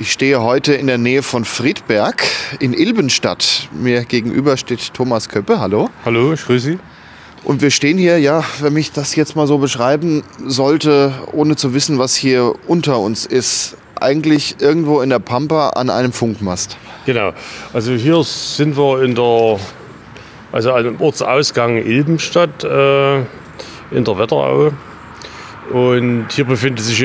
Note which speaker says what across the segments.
Speaker 1: Ich stehe heute in der Nähe von Friedberg in Ilbenstadt. Mir gegenüber steht Thomas Köppe. Hallo.
Speaker 2: Hallo, ich grüße Sie.
Speaker 1: Und wir stehen hier, ja, wenn mich das jetzt mal so beschreiben sollte, ohne zu wissen, was hier unter uns ist, eigentlich irgendwo in der Pampa an einem Funkmast.
Speaker 2: Genau. Also hier sind wir in der, also an dem Ortsausgang Ilbenstadt äh, in der Wetterau. Und hier befindet sich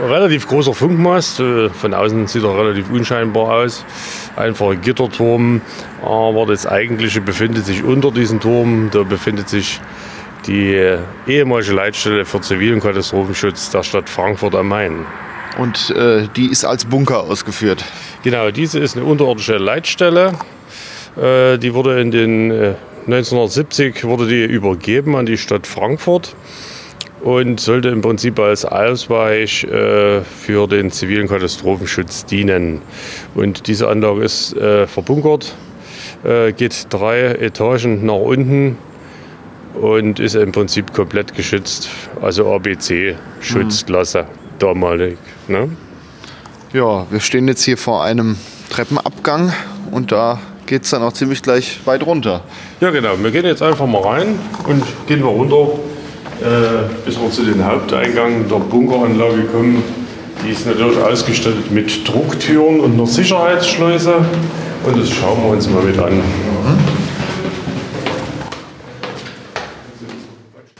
Speaker 2: relativ großer Funkmast. Äh, Von außen sieht er relativ unscheinbar aus. Einfach ein Gitterturm. Aber das eigentliche befindet sich unter diesem Turm. Da befindet sich die ehemalige Leitstelle für Zivil- und Katastrophenschutz der Stadt Frankfurt am Main.
Speaker 1: Und äh, die ist als Bunker ausgeführt.
Speaker 2: Genau, diese ist eine unterirdische Leitstelle. Äh, die wurde in den äh, 1970 wurde die übergeben an die Stadt Frankfurt und sollte im Prinzip als Ausweich äh, für den zivilen Katastrophenschutz dienen. Und diese Anlage ist äh, verbunkert, äh, geht drei Etagen nach unten und ist im Prinzip komplett geschützt, also ABC-Schutzklasse damalig. Ne?
Speaker 1: Ja, wir stehen jetzt hier vor einem Treppenabgang und da geht es dann auch ziemlich gleich weit runter.
Speaker 2: Ja, genau. Wir gehen jetzt einfach mal rein und gehen wir runter, äh, bis wir zu den Haupteingang der Bunkeranlage kommen. Die ist natürlich ausgestattet mit Drucktüren und einer Sicherheitsschleuse. Und das schauen wir uns mal mit an.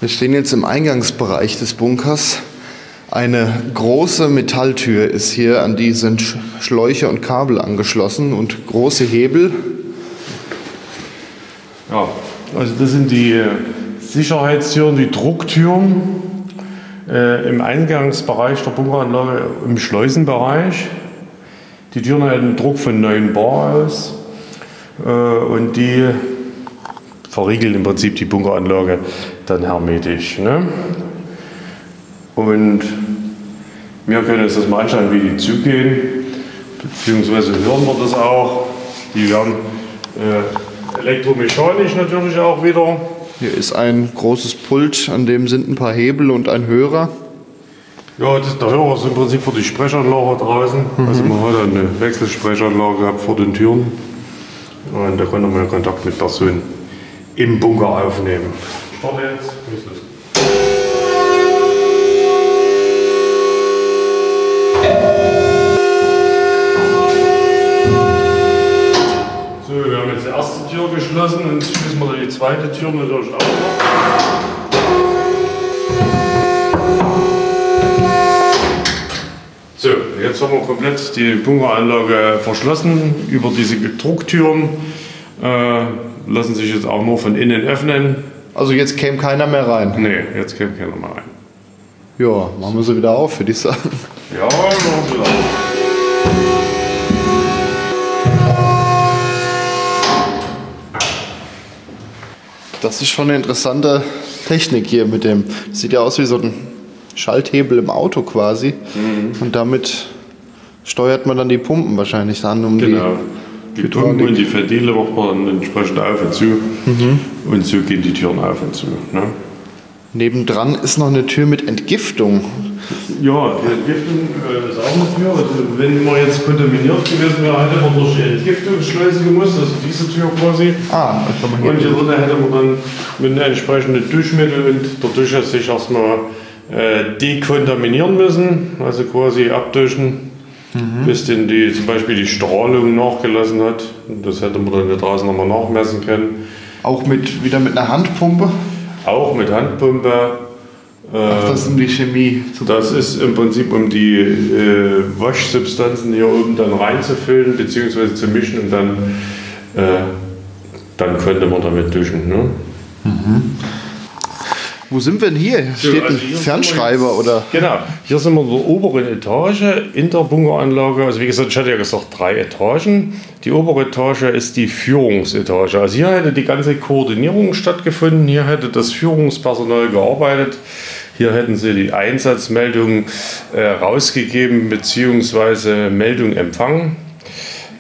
Speaker 1: Wir stehen jetzt im Eingangsbereich des Bunkers. Eine große Metalltür ist hier, an die sind Sch- Schläuche und Kabel angeschlossen und große Hebel.
Speaker 2: Ja, also das sind die äh, Sicherheitstüren, die Drucktüren äh, im Eingangsbereich der Bunkeranlage, im Schleusenbereich. Die Türen halten einen Druck von 9 Bar aus äh, und die verriegeln im Prinzip die Bunkeranlage dann hermetisch. Ne? Und wir können uns das mal anschauen, wie die zugehen, beziehungsweise hören wir das auch. Die werden äh, elektromechanisch natürlich auch wieder.
Speaker 1: Hier ist ein großes Pult, an dem sind ein paar Hebel und ein Hörer.
Speaker 2: Ja, das, der Hörer ist im Prinzip für die Sprechanlage draußen. Also man hat eine Wechselsprechanlage gehabt vor den Türen. Und da konnte man Kontakt mit Personen im Bunker aufnehmen. Starte jetzt. Geschlossen und schließen wir die zweite Tür natürlich auch noch. So, jetzt haben wir komplett die Bunkeranlage verschlossen über diese Drucktüren. Äh, lassen sich jetzt auch nur von innen öffnen.
Speaker 1: Also jetzt käme keiner mehr rein.
Speaker 2: Nee, jetzt kommt keiner mehr rein.
Speaker 1: Ja, machen wir sie wieder auf, würde ich sagen.
Speaker 2: Ja, machen wir das.
Speaker 1: Das ist schon eine interessante Technik hier mit dem. Sieht ja aus wie so ein Schalthebel im Auto quasi. Und damit steuert man dann die Pumpen wahrscheinlich an, um
Speaker 2: Genau. Die
Speaker 1: Hydraulik.
Speaker 2: Pumpen und die Ventile macht man dann entsprechend auf und zu. Und so gehen die Türen auf und zu. Ne?
Speaker 1: die. Nebendran ist noch eine Tür mit Entgiftung.
Speaker 2: Ja, die Entgiftung äh, ist auch eine Tür. Also wenn man jetzt kontaminiert gewesen wäre, hätte man durch die Entgiftungsschleuse gemusst, also diese Tür quasi.
Speaker 1: Ah, da kann man
Speaker 2: Und hier
Speaker 1: hier.
Speaker 2: drinnen hätte man dann mit einem entsprechenden Duschmittel und der Dusche sich erstmal äh, dekontaminieren müssen, also quasi abduschen, bis denn die, zum Beispiel die Strahlung nachgelassen hat. Und Das hätte man dann hier draußen nochmal nachmessen können.
Speaker 1: Auch mit, wieder mit einer Handpumpe.
Speaker 2: Auch mit Handpumpe.
Speaker 1: Ach, das ist um die Chemie
Speaker 2: Das ist im Prinzip, um die äh, Waschsubstanzen hier oben dann reinzufüllen bzw. zu mischen und dann äh, dann könnte man damit duschen. Ne?
Speaker 1: Wo sind wir denn hier? Steht
Speaker 2: also
Speaker 1: ein
Speaker 2: hier
Speaker 1: Fernschreiber
Speaker 2: jetzt-
Speaker 1: oder?
Speaker 2: Genau, hier sind wir in der oberen Etage in der Bunkeranlage. Also wie gesagt, ich hatte ja gesagt, drei Etagen. Die obere Etage ist die Führungsetage. Also hier hätte die ganze Koordinierung stattgefunden. Hier hätte das Führungspersonal gearbeitet. Hier hätten sie die Einsatzmeldung äh, rausgegeben bzw. Meldung empfangen.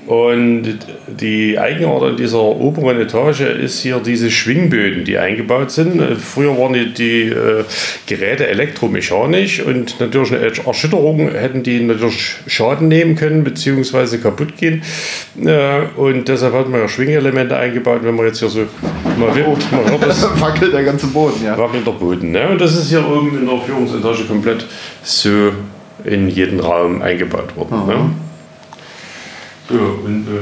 Speaker 2: Und die Eigenart an dieser oberen Etage ist hier diese Schwingböden, die eingebaut sind. Früher waren die, die äh, Geräte elektromechanisch und natürlich eine Erschütterung hätten die natürlich Schaden nehmen können bzw. kaputt gehen. Äh, und deshalb hat man ja Schwingelemente eingebaut. Wenn man jetzt hier so mal wippt, man hört es
Speaker 1: Wackelt der ganze Boden, ja.
Speaker 2: wackelt der Boden. Ne? Und das ist hier oben in der Führungsetage komplett so in jeden Raum eingebaut worden. Ne? So, und äh,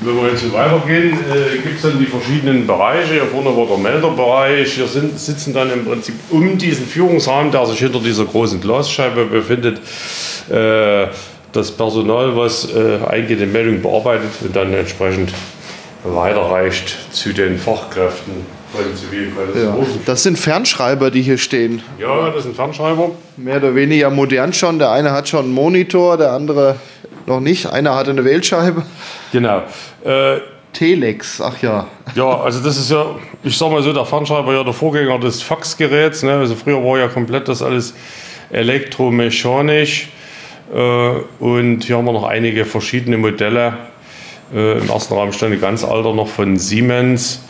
Speaker 2: wenn wir jetzt weitergehen, äh, gibt es dann die verschiedenen Bereiche. Hier vorne war der Melderbereich. Hier sind, sitzen dann im Prinzip um diesen Führungsraum, der sich hinter dieser großen Glasscheibe befindet, äh, das Personal, was äh, eingehende Meldungen bearbeitet und dann entsprechend weiterreicht zu den Fachkräften von
Speaker 1: ja. Das sind Fernschreiber, die hier stehen.
Speaker 2: Ja, das ein Fernschreiber.
Speaker 1: Mehr oder weniger modern schon. Der eine hat schon einen Monitor, der andere noch nicht. Einer hatte eine Wählscheibe.
Speaker 2: Genau. Äh,
Speaker 1: Telex, ach ja.
Speaker 2: ja, also das ist ja, ich sag mal so, der Fernschreiber ja der Vorgänger des Faxgeräts. Ne? Also früher war ja komplett das alles elektromechanisch. Äh, und hier haben wir noch einige verschiedene Modelle. Äh, Im ersten Raum stand ein ganz alter noch von Siemens.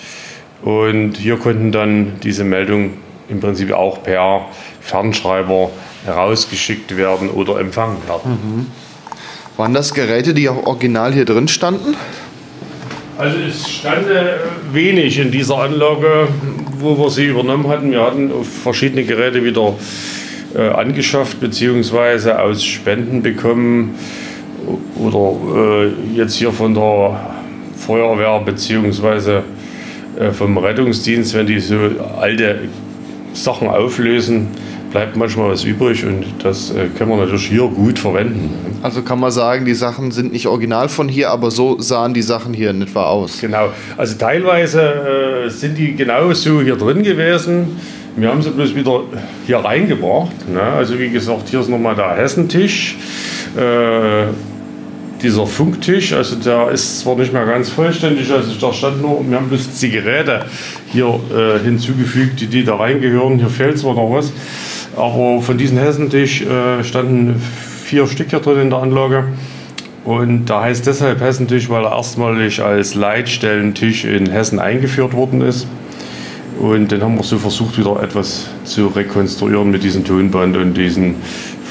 Speaker 2: Und hier konnten dann diese Meldungen im Prinzip auch per Fernschreiber herausgeschickt werden oder empfangen werden.
Speaker 1: Waren das Geräte, die auch original hier drin standen?
Speaker 2: Also es stand wenig in dieser Anlage, wo wir sie übernommen hatten. Wir hatten verschiedene Geräte wieder äh, angeschafft bzw. aus Spenden bekommen oder äh, jetzt hier von der Feuerwehr bzw. Äh, vom Rettungsdienst, wenn die so alte Sachen auflösen, bleibt manchmal was übrig und das äh, können wir natürlich hier gut verwenden.
Speaker 1: Also kann man sagen, die Sachen sind nicht original von hier, aber so sahen die Sachen hier in etwa aus.
Speaker 2: Genau, also teilweise äh, sind die genauso hier drin gewesen. Wir haben sie bloß wieder hier reingebracht. Ne? Also wie gesagt, hier ist nochmal der Hessentisch. Äh, dieser Funktisch, also der ist zwar nicht mehr ganz vollständig, also da stand nur, wir haben bloß die Geräte hier äh, hinzugefügt, die, die da reingehören. Hier fehlt zwar noch was, aber von diesem Hessentisch äh, standen vier Stück hier drin in der Anlage. Und da heißt deshalb Hessentisch, weil er erstmalig als Leitstellentisch in Hessen eingeführt worden ist. Und dann haben wir so versucht, wieder etwas zu rekonstruieren mit diesem Tonband und diesem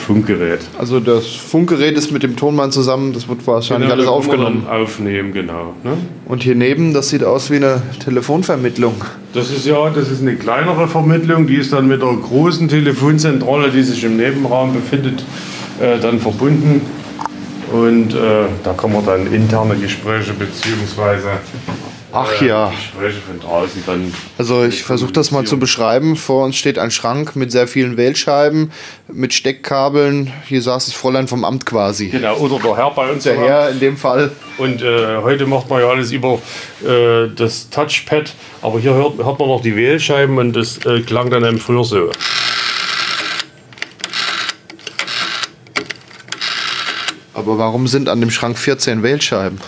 Speaker 2: Funkgerät.
Speaker 1: Also das Funkgerät ist mit dem Tonmann zusammen, das wird wahrscheinlich alles
Speaker 2: Genau, man
Speaker 1: aufgenommen.
Speaker 2: dann Aufnehmen, genau. Ne?
Speaker 1: Und hier neben, das sieht aus wie eine Telefonvermittlung.
Speaker 2: Das ist ja, das ist eine kleinere Vermittlung, die ist dann mit der großen Telefonzentrale, die sich im Nebenraum befindet, äh, dann verbunden. Und äh, da kann man dann interne Gespräche beziehungsweise
Speaker 1: Ach
Speaker 2: äh,
Speaker 1: ja.
Speaker 2: Gespräche von draußen dann.
Speaker 1: Also ich versuche das mal zu beschreiben. Vor uns steht ein Schrank mit sehr vielen Wählscheiben, mit Steckkabeln. Hier saß das Fräulein vom Amt quasi.
Speaker 2: Genau, oder der Herr bei uns.
Speaker 1: Der Herr in dem Fall.
Speaker 2: Und äh, heute macht man ja alles über äh, das Touchpad, aber hier hört, hört man noch die Wählscheiben und das äh, klang dann eben früher so.
Speaker 1: Aber warum sind an dem Schrank 14 Wählscheiben?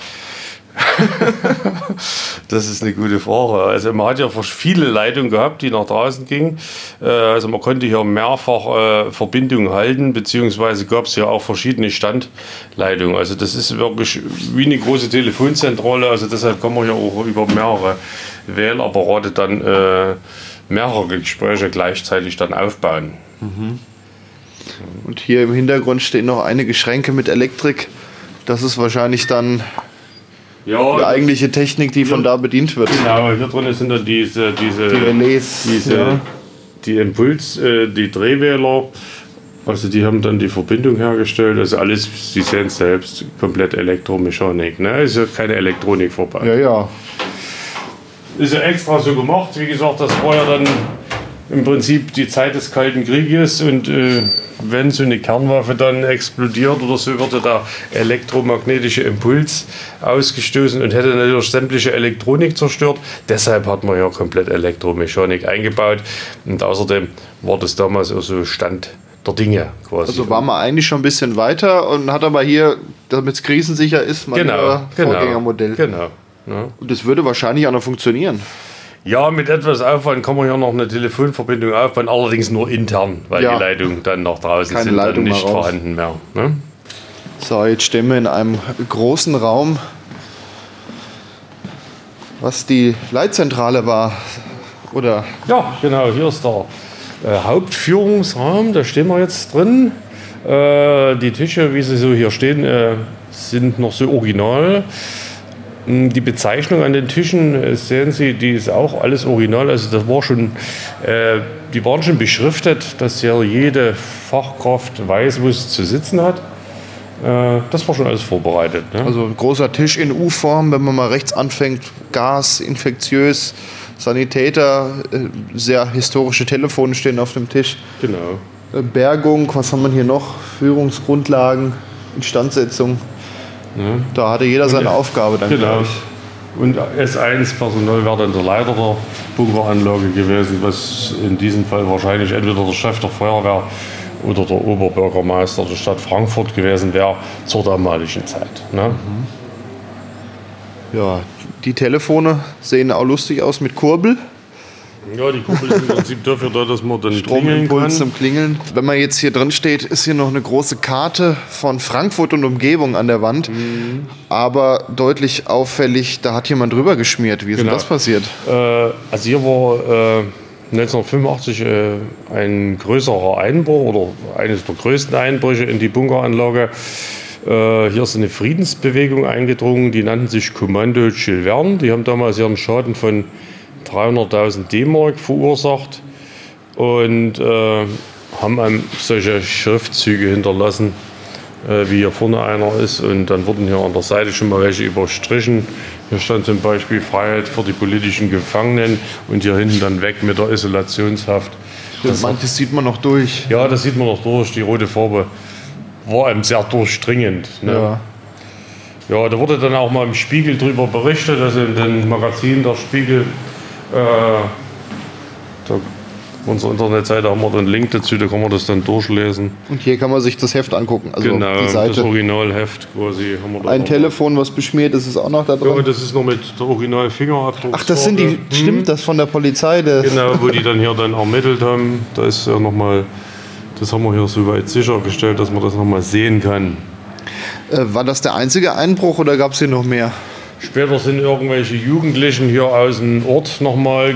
Speaker 2: Das ist eine gute Frage. Also man hat ja viele Leitungen gehabt, die nach draußen gingen. Äh, Also man konnte hier mehrfach äh, Verbindungen halten, beziehungsweise gab es ja auch verschiedene Standleitungen. Also das ist wirklich wie eine große Telefonzentrale. Also deshalb kann man ja auch über mehrere Wählapparate dann äh, mehrere Gespräche gleichzeitig dann aufbauen.
Speaker 1: Und hier im Hintergrund stehen noch einige Schränke mit Elektrik. Das ist wahrscheinlich dann
Speaker 2: Ja,
Speaker 1: die eigentliche Technik, die von da bedient wird.
Speaker 2: Genau, hier drin sind dann diese, diese,
Speaker 1: Die Relais.
Speaker 2: diese
Speaker 1: ja.
Speaker 2: die Impuls, äh, die Drehwähler. Also die haben dann die Verbindung hergestellt. Also alles, Sie sehen es selbst, komplett Elektromechanik. Ne? Ist ja keine Elektronik vorbei.
Speaker 1: ja, ja.
Speaker 2: Ist ja extra so gemacht. Wie gesagt, das war ja dann im Prinzip die Zeit des Kalten Krieges und äh, wenn so eine Kernwaffe dann explodiert oder so, würde der elektromagnetische Impuls ausgestoßen und hätte natürlich sämtliche Elektronik zerstört. Deshalb hat man ja komplett Elektromechanik eingebaut und außerdem war das damals auch so Stand der Dinge quasi.
Speaker 1: Also war man eigentlich schon ein bisschen weiter und hat aber hier, damit es krisensicher ist, mal
Speaker 2: genau,
Speaker 1: ein Vorgängermodell.
Speaker 2: Genau. Ja.
Speaker 1: Und das würde wahrscheinlich auch noch funktionieren.
Speaker 2: Ja, mit etwas Aufwand kann man ja noch eine Telefonverbindung aufbauen, allerdings nur intern, weil
Speaker 1: Ja.
Speaker 2: die Leitungen dann nach draußen
Speaker 1: Keine
Speaker 2: sind dann
Speaker 1: Leitung mehr
Speaker 2: nicht
Speaker 1: raus.
Speaker 2: vorhanden mehr. Ne?
Speaker 1: So, jetzt stehen wir in einem großen Raum, was die Leitzentrale war. Oder
Speaker 2: Ja, genau, hier ist der äh, Hauptführungsraum, da stehen wir jetzt drin. Äh, die Tische, wie sie so hier stehen, äh, sind noch so original. Mm, Die Bezeichnung an den Tischen, äh, sehen Sie, die ist auch alles original. Also das war schon, äh, die waren schon beschriftet, dass ja jede Fachkraft weiß, wo es zu sitzen hat. Äh, das war schon alles vorbereitet. Ne?
Speaker 1: also ein großer Tisch in U-Form, wenn man mal rechts anfängt, Gas, infektiös, Sanitäter, äh, sehr historische Telefone stehen auf dem Tisch.
Speaker 2: genau.
Speaker 1: Äh, Bergung, was haben wir hier noch? Führungsgrundlagen, Instandsetzung. Da hatte jeder seine Aufgabe dann,
Speaker 2: Genau. Und S1-Personal wäre dann der Leiter der Bunkeranlage gewesen, was in diesem Fall wahrscheinlich entweder der Chef der Feuerwehr oder der Oberbürgermeister der Stadt Frankfurt gewesen wäre zur damaligen Zeit. Ne?
Speaker 1: Ja, die Telefone sehen auch lustig aus mit Kurbel.
Speaker 2: Ja, die Kuppel ist im Prinzip dafür da, dass man dann klingeln
Speaker 1: Stromimpuls
Speaker 2: kann.
Speaker 1: zum Klingeln. Wenn man jetzt hier drin steht, ist hier noch eine große Karte von Frankfurt und Umgebung an der Wand.
Speaker 2: Mhm.
Speaker 1: Aber deutlich auffällig, da hat jemand drüber geschmiert. Wie ist denn
Speaker 2: Genau.
Speaker 1: das passiert?
Speaker 2: Äh, also hier war äh, 1985 äh, ein größerer Einbruch oder eines der größten Einbrüche in die Bunkeranlage. Äh, hier ist eine Friedensbewegung eingedrungen, die nannten sich Kommando Verne. Die haben damals ihren Schaden von 300.000 D-Mark verursacht und äh, haben einem solche Schriftzüge hinterlassen, äh, wie hier vorne einer ist. Und dann wurden hier an der Seite schon mal welche überstrichen. Hier stand zum Beispiel Freiheit für die politischen Gefangenen und hier hinten dann weg mit der Isolationshaft. Das,
Speaker 1: Manches sieht man noch durch.
Speaker 2: ja, das sieht man noch durch. Die rote Farbe war einem sehr durchdringend. Ne?
Speaker 1: Ja.
Speaker 2: Ja, da wurde dann auch mal im Spiegel drüber berichtet, also in dem Magazin der Spiegel. Äh, unsere Internetseite haben wir den Link dazu, da kann man das dann durchlesen.
Speaker 1: Und hier kann man sich das Heft angucken. Also
Speaker 2: genau,
Speaker 1: die
Speaker 2: das
Speaker 1: Seite.
Speaker 2: Originalheft quasi haben wir da.
Speaker 1: Ein. Telefon, was beschmiert ist, ist auch noch da
Speaker 2: Ja,
Speaker 1: drin.
Speaker 2: das ist noch mit der Original-Fingerabdruck.
Speaker 1: Ach, das sind die, stimmt, das von der Polizei. Der,
Speaker 2: Genau, wo die dann hier dann ermittelt haben. Da ist ja nochmal, das haben wir hier soweit sichergestellt, dass man das nochmal sehen kann.
Speaker 1: Äh, war das der einzige Einbruch oder gab es hier noch mehr?
Speaker 2: Später sind irgendwelche Jugendlichen hier aus dem Ort nochmal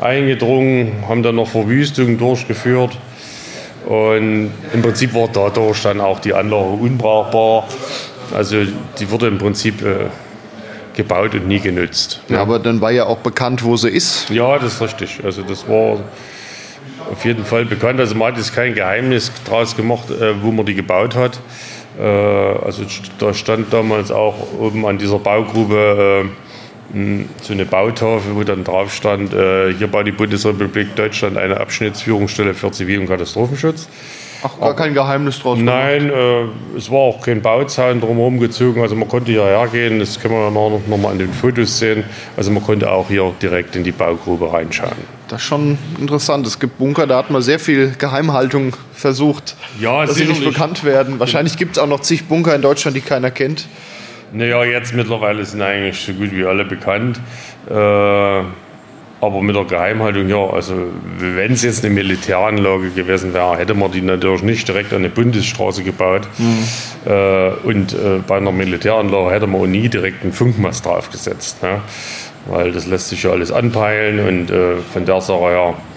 Speaker 2: eingedrungen, haben dann noch Verwüstungen durchgeführt. Und im Prinzip war dadurch dann auch die Anlage unbrauchbar. Also die wurde im Prinzip äh, gebaut und nie genutzt.
Speaker 1: Ja, aber dann war ja auch bekannt, wo sie ist.
Speaker 2: Ja, das ist richtig. Also das war auf jeden Fall bekannt. Also man hat jetzt kein Geheimnis draus gemacht, äh, wo man die gebaut hat. Äh, also da stand damals auch oben an dieser Baugrube äh, so eine Bautafel, wo dann drauf stand, äh, hier baut die Bundesrepublik Deutschland eine Abschnittsführungsstelle für Zivil- und Katastrophenschutz.
Speaker 1: Ach, gar kein Geheimnis draus.
Speaker 2: Nein, äh, es war auch kein Bauzaun drumherum gezogen, also man konnte hierher gehen, das können wir ja noch, noch mal an den Fotos sehen. Also man konnte auch hier direkt in die Baugrube reinschauen.
Speaker 1: Das ist schon interessant. Es gibt Bunker, da hat man sehr viel Geheimhaltung versucht,
Speaker 2: Ja,
Speaker 1: dass sie nicht bekannt werden. Wahrscheinlich gibt es auch noch zig Bunker in Deutschland, die keiner kennt.
Speaker 2: Naja, jetzt mittlerweile sind eigentlich so gut wie alle bekannt. Äh, aber mit der Geheimhaltung, ja, also wenn es jetzt eine Militäranlage gewesen wäre, hätte man die natürlich nicht direkt an eine Bundesstraße gebaut. Äh, und äh, bei einer Militäranlage hätte man auch nie direkt einen Funkmast draufgesetzt. Ne? Weil das lässt sich ja alles anpeilen und äh, von der Sache her äh,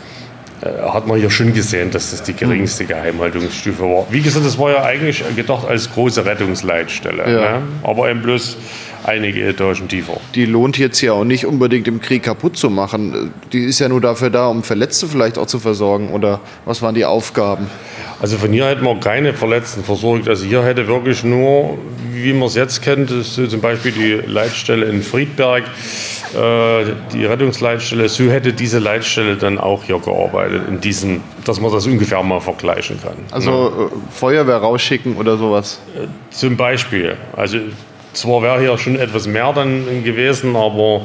Speaker 2: hat man hier schon gesehen, dass das die geringste Geheimhaltungsstufe war. Wie gesagt, das war ja eigentlich gedacht als große Rettungsleitstelle.
Speaker 1: Ja.
Speaker 2: Ne? Aber eben bloß einige Etagen tiefer.
Speaker 1: Die lohnt jetzt ja auch nicht unbedingt im Krieg kaputt zu machen. Die ist ja nur dafür da, um Verletzte vielleicht auch zu versorgen. Oder was waren die Aufgaben?
Speaker 2: Also von hier hätten wir keine Verletzten versorgt. Also hier hätte wirklich nur, wie man es jetzt kennt, zum Beispiel die Leitstelle in Friedberg, äh, die Rettungsleitstelle, so hätte diese Leitstelle dann auch hier gearbeitet, in diesen, dass man das ungefähr mal vergleichen kann.
Speaker 1: Also äh, Feuerwehr rausschicken oder sowas.
Speaker 2: Zum Beispiel. Also zwar wäre hier schon etwas mehr dann gewesen, aber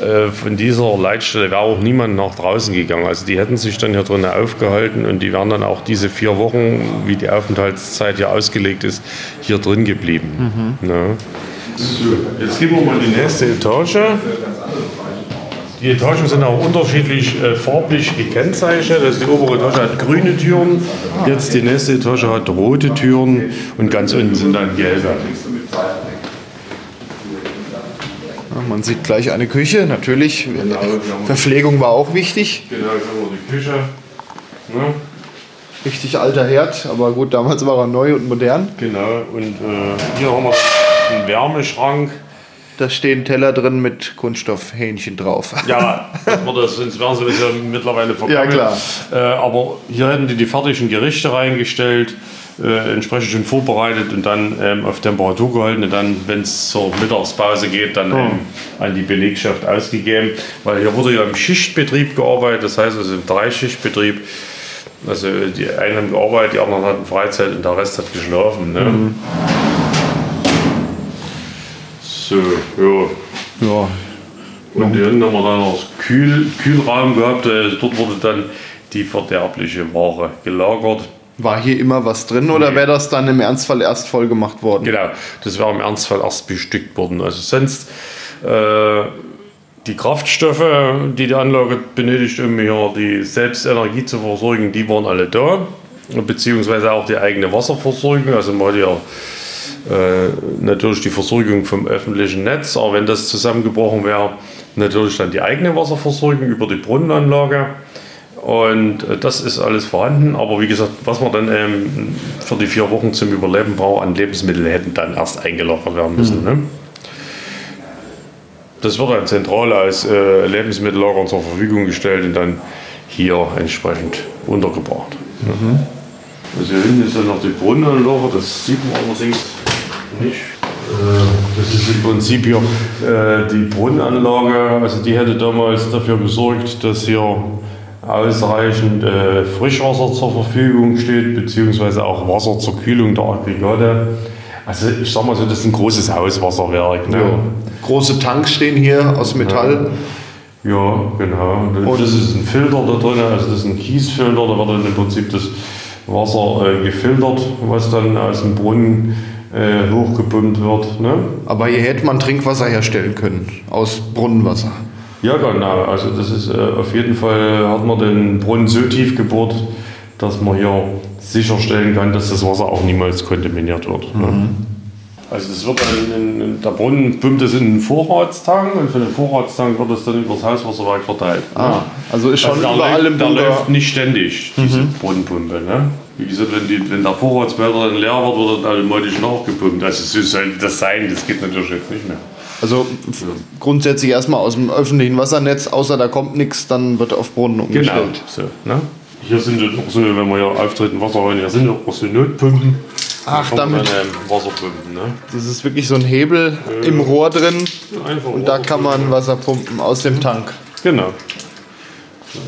Speaker 2: äh, von dieser Leitstelle wäre auch niemand nach draußen gegangen. Also die hätten sich dann hier drinnen aufgehalten und die wären dann auch diese vier Wochen, wie die Aufenthaltszeit hier ausgelegt ist, hier drin geblieben. Ne? So, jetzt gehen wir mal die nächste Etage. Die Etagen sind auch unterschiedlich äh, farblich gekennzeichnet. Also die obere Etage hat grüne Türen, jetzt die nächste Etage hat rote Türen und ganz unten sind dann gelbe.
Speaker 1: Ja, man sieht gleich eine Küche, natürlich. Verpflegung war auch wichtig.
Speaker 2: Genau, jetzt haben wir die Küche. Ne?
Speaker 1: Richtig alter Herd, aber gut, damals war er neu und modern.
Speaker 2: Genau, und äh, hier haben wir Wärmeschrank.
Speaker 1: Da stehen Teller drin mit Kunststoffhähnchen drauf.
Speaker 2: Ja, das das, sonst wären sie ja mittlerweile vergammelt.
Speaker 1: Ja, klar.
Speaker 2: Äh, aber hier hätten die die fertigen Gerichte reingestellt, äh, entsprechend schon vorbereitet und dann ähm, auf Temperatur gehalten und dann, wenn es zur Mittagspause geht, dann ähm, an die Belegschaft ausgegeben. Weil hier wurde ja im Schichtbetrieb gearbeitet, das heißt also im Dreischichtbetrieb. Also die einen haben gearbeitet, die anderen hatten Freizeit und der Rest hat geschlafen. Ne? So, ja.
Speaker 1: Ja,
Speaker 2: Und hier hinten haben wir dann noch Kühl, Kühlraum gehabt. äh, Dort wurde dann die verderbliche Ware gelagert.
Speaker 1: war hier immer was drin oder wäre das dann im Ernstfall erst voll gemacht worden?
Speaker 2: Genau, das wäre im Ernstfall erst bestückt worden. Also sonst äh, die Kraftstoffe, die die Anlage benötigt, um hier die Selbstenergie zu versorgen, die waren alle da. Beziehungsweise auch die eigene Wasserversorgung. Also man hat ja äh, natürlich die Versorgung vom öffentlichen Netz, aber wenn das zusammengebrochen wäre, natürlich dann die eigene Wasserversorgung über die Brunnenanlage. Und äh, das ist alles vorhanden. Aber wie gesagt, was man dann ähm, für die vier Wochen zum Überleben braucht an Lebensmitteln, hätten dann erst eingelagert werden müssen. Ne? Das wird dann zentral als äh, Lebensmittellager zur Verfügung gestellt und dann hier entsprechend untergebracht. Ne? Also hier hinten ist dann noch die Brunnenanlage, das sieht man allerdings nicht. Äh, Das ist im Prinzip hier äh, die Brunnenanlage, also die hätte damals dafür gesorgt, dass hier ausreichend äh, Frischwasser zur Verfügung steht, beziehungsweise auch Wasser zur Kühlung der Aggregate. Also ich sag mal so, das ist ein großes Hauswasserwerk. Ne?
Speaker 1: Große Tanks stehen hier aus Metall.
Speaker 2: Ja, genau. Und das ist ein Filter da drin, also das ist ein Kiesfilter, da wird dann im Prinzip das Wasser äh, gefiltert, was dann aus dem Brunnen äh, hochgepumpt wird. Ne?
Speaker 1: Aber hier hätte man Trinkwasser herstellen können aus Brunnenwasser.
Speaker 2: Ja, genau. Also das ist äh, auf jeden Fall hat man den Brunnen so tief gebohrt, dass man hier sicherstellen kann, dass das Wasser auch niemals kontaminiert wird. Ne? Also das wird dann in, in, der Brunnen pumpt es in einen Vorratstank und von dem Vorratstank wird es dann über das Hauswasserwerk verteilt.
Speaker 1: Ah, also ist schon
Speaker 2: Also der
Speaker 1: überall
Speaker 2: läuft,
Speaker 1: im
Speaker 2: der
Speaker 1: Bunker.
Speaker 2: läuft nicht ständig, diese Brunnenpumpe. Ne? Wie gesagt, wenn, die, wenn der Vorratsbehälter dann leer wird, wird er automatisch nachgepumpt. Also so sollte das sein, das geht natürlich jetzt nicht mehr.
Speaker 1: Also f- grundsätzlich erstmal aus dem öffentlichen Wassernetz, außer da kommt nichts, dann wird auf Brunnen
Speaker 2: Genau.
Speaker 1: umgestellt.
Speaker 2: So, ne? Hier sind dann auch so, wenn wir hier auftreten, Wasser holen, hier sind auch so Notpumpen.
Speaker 1: Ach, damit.
Speaker 2: Dann, ähm, Wasserpumpen. Ne?
Speaker 1: Das ist wirklich so ein Hebel im Rohr drin
Speaker 2: Einfach
Speaker 1: und da kann man Wasser pumpen aus dem Tank.
Speaker 2: Genau.